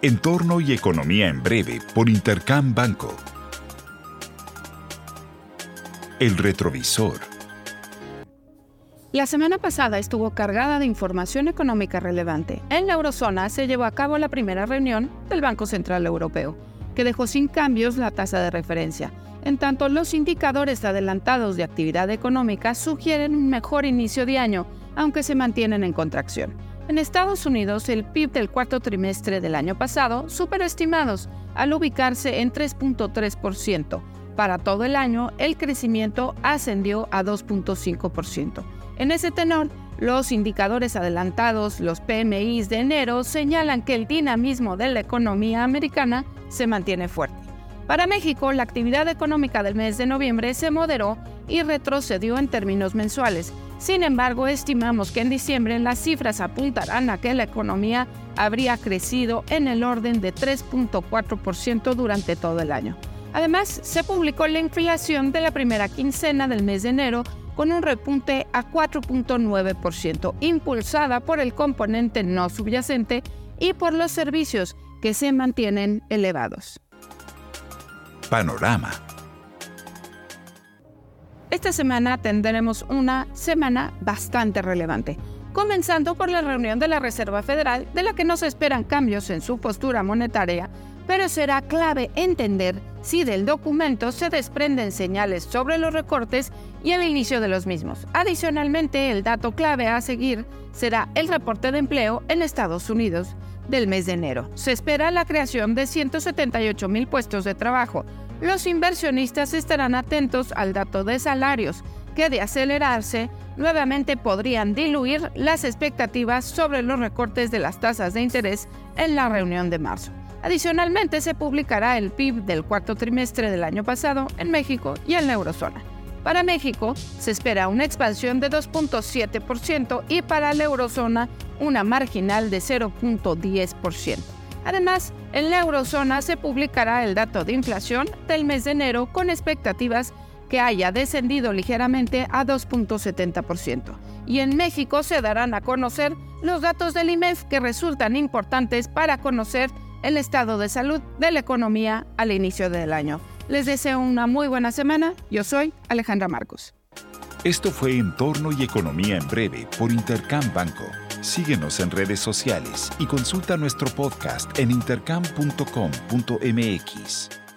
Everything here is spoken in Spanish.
Entorno y economía en breve por Intercam Banco. El retrovisor. La semana pasada estuvo cargada de información económica relevante. En la eurozona se llevó a cabo la primera reunión del Banco Central Europeo, que dejó sin cambios la tasa de referencia. En tanto, los indicadores adelantados de actividad económica sugieren un mejor inicio de año, aunque se mantienen en contracción. En Estados Unidos, el PIB del cuarto trimestre del año pasado superó estimados al ubicarse en 3.3%. Para todo el año, el crecimiento ascendió a 2.5%. En ese tenor, los indicadores adelantados, los PMIs de enero, señalan que el dinamismo de la economía americana se mantiene fuerte. Para México, la actividad económica del mes de noviembre se moderó y retrocedió en términos mensuales, sin embargo, estimamos que en diciembre las cifras apuntarán a que la economía habría crecido en el orden de 3.4% durante todo el año. Además, se publicó la inflación de la primera quincena del mes de enero con un repunte a 4.9%, impulsada por el componente no subyacente y por los servicios que se mantienen elevados. Panorama esta semana tendremos una semana bastante relevante, comenzando por la reunión de la Reserva Federal, de la que no se esperan cambios en su postura monetaria, pero será clave entender si del documento se desprenden señales sobre los recortes y el inicio de los mismos. Adicionalmente, el dato clave a seguir será el reporte de empleo en Estados Unidos del mes de enero. Se espera la creación de 178 mil puestos de trabajo, los inversionistas estarán atentos al dato de salarios, que de acelerarse, nuevamente podrían diluir las expectativas sobre los recortes de las tasas de interés en la reunión de marzo. Adicionalmente, se publicará el PIB del cuarto trimestre del año pasado en México y en la eurozona. Para México se espera una expansión de 2.7% y para la eurozona una marginal de 0.10%. Además, en la eurozona se publicará el dato de inflación del mes de enero con expectativas que haya descendido ligeramente a 2.70%. Y en México se darán a conocer los datos del IMEF que resultan importantes para conocer el estado de salud de la economía al inicio del año. Les deseo una muy buena semana. Yo soy Alejandra Marcos. Esto fue Entorno y Economía en Breve por Intercam Banco. Síguenos en redes sociales y consulta nuestro podcast en intercam.com.mx.